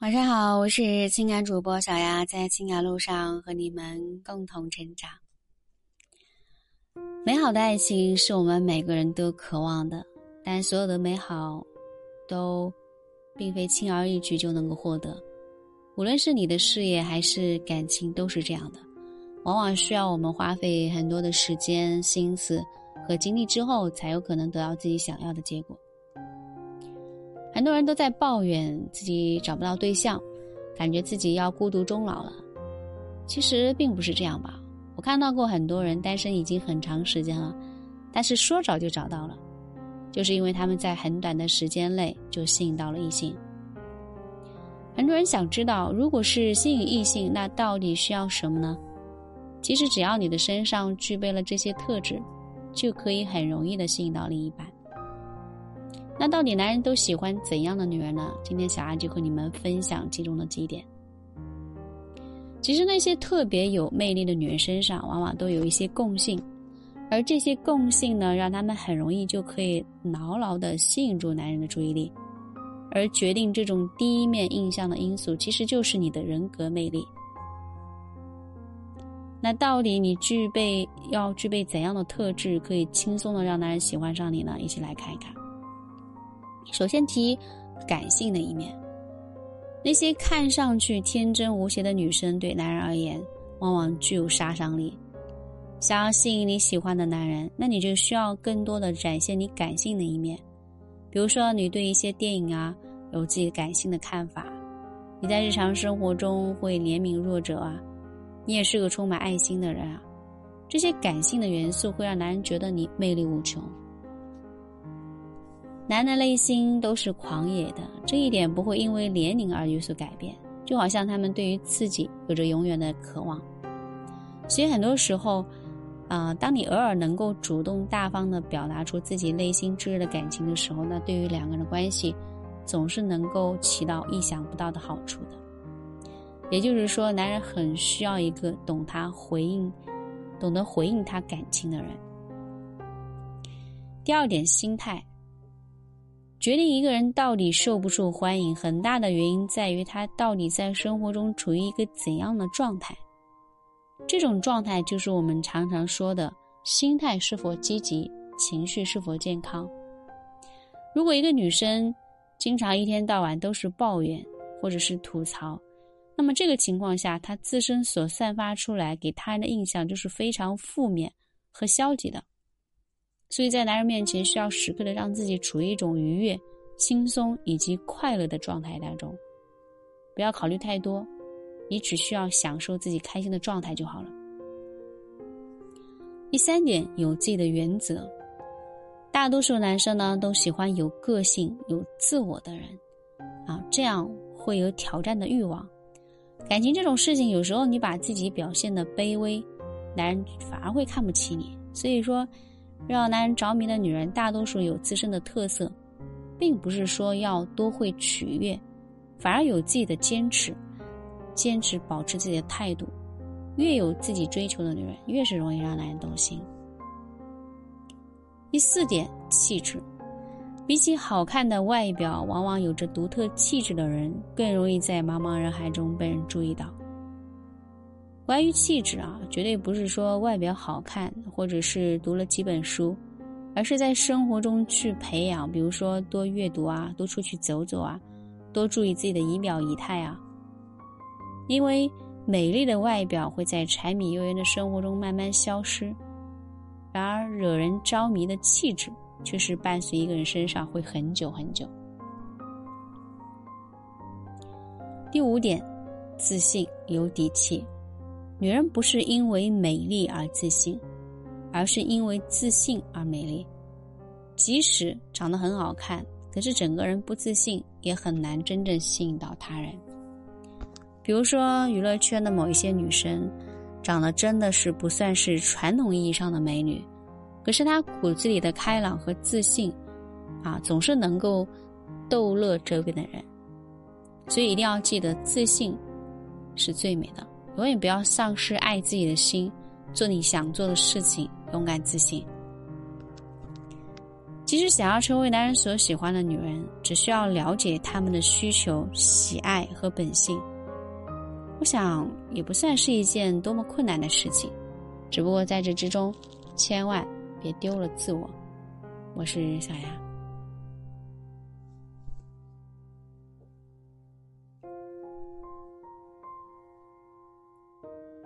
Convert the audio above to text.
晚上好，我是情感主播小丫，在情感路上和你们共同成长。美好的爱情是我们每个人都渴望的，但所有的美好都并非轻而易举就能够获得。无论是你的事业还是感情，都是这样的，往往需要我们花费很多的时间、心思和精力之后，才有可能得到自己想要的结果。很多人都在抱怨自己找不到对象，感觉自己要孤独终老了。其实并不是这样吧？我看到过很多人单身已经很长时间了，但是说找就找到了，就是因为他们在很短的时间内就吸引到了异性。很多人想知道，如果是吸引异性，那到底需要什么呢？其实只要你的身上具备了这些特质，就可以很容易的吸引到另一半。那到底男人都喜欢怎样的女人呢？今天小阿就和你们分享其中的几点。其实那些特别有魅力的女人身上，往往都有一些共性，而这些共性呢，让他们很容易就可以牢牢的吸引住男人的注意力。而决定这种第一面印象的因素，其实就是你的人格魅力。那到底你具备要具备怎样的特质，可以轻松的让男人喜欢上你呢？一起来看一看。首先提感性的一面，那些看上去天真无邪的女生，对男人而言，往往具有杀伤力。想要吸引你喜欢的男人，那你就需要更多的展现你感性的一面。比如说，你对一些电影啊有自己感性的看法，你在日常生活中会怜悯弱者啊，你也是个充满爱心的人啊。这些感性的元素会让男人觉得你魅力无穷。男的内心都是狂野的，这一点不会因为年龄而有所改变。就好像他们对于刺激有着永远的渴望。所以很多时候，啊，当你偶尔能够主动大方的表达出自己内心炙热的感情的时候，那对于两个人的关系，总是能够起到意想不到的好处的。也就是说，男人很需要一个懂他回应、懂得回应他感情的人。第二点，心态。决定一个人到底受不受欢迎，很大的原因在于他到底在生活中处于一个怎样的状态。这种状态就是我们常常说的心态是否积极，情绪是否健康。如果一个女生经常一天到晚都是抱怨或者是吐槽，那么这个情况下，她自身所散发出来给他人的印象就是非常负面和消极的。所以在男人面前，需要时刻的让自己处于一种愉悦、轻松以及快乐的状态当中，不要考虑太多，你只需要享受自己开心的状态就好了。第三点，有自己的原则。大多数男生呢，都喜欢有个性、有自我的人，啊，这样会有挑战的欲望。感情这种事情，有时候你把自己表现的卑微，男人反而会看不起你。所以说。让男人着迷的女人，大多数有自身的特色，并不是说要多会取悦，反而有自己的坚持，坚持保持自己的态度。越有自己追求的女人，越是容易让男人动心。第四点，气质，比起好看的外表，往往有着独特气质的人，更容易在茫茫人海中被人注意到。关于气质啊，绝对不是说外表好看，或者是读了几本书，而是在生活中去培养。比如说多阅读啊，多出去走走啊，多注意自己的仪表仪态啊。因为美丽的外表会在柴米油盐的生活中慢慢消失，然而惹人着迷的气质却是伴随一个人身上会很久很久。第五点，自信有底气。女人不是因为美丽而自信，而是因为自信而美丽。即使长得很好看，可是整个人不自信，也很难真正吸引到他人。比如说，娱乐圈的某一些女生，长得真的是不算是传统意义上的美女，可是她骨子里的开朗和自信，啊，总是能够逗乐周边的人。所以一定要记得，自信是最美的。永远不要丧失爱自己的心，做你想做的事情，勇敢自信。其实，想要成为男人所喜欢的女人，只需要了解他们的需求、喜爱和本性。我想，也不算是一件多么困难的事情。只不过在这之中，千万别丢了自我。我是小丫。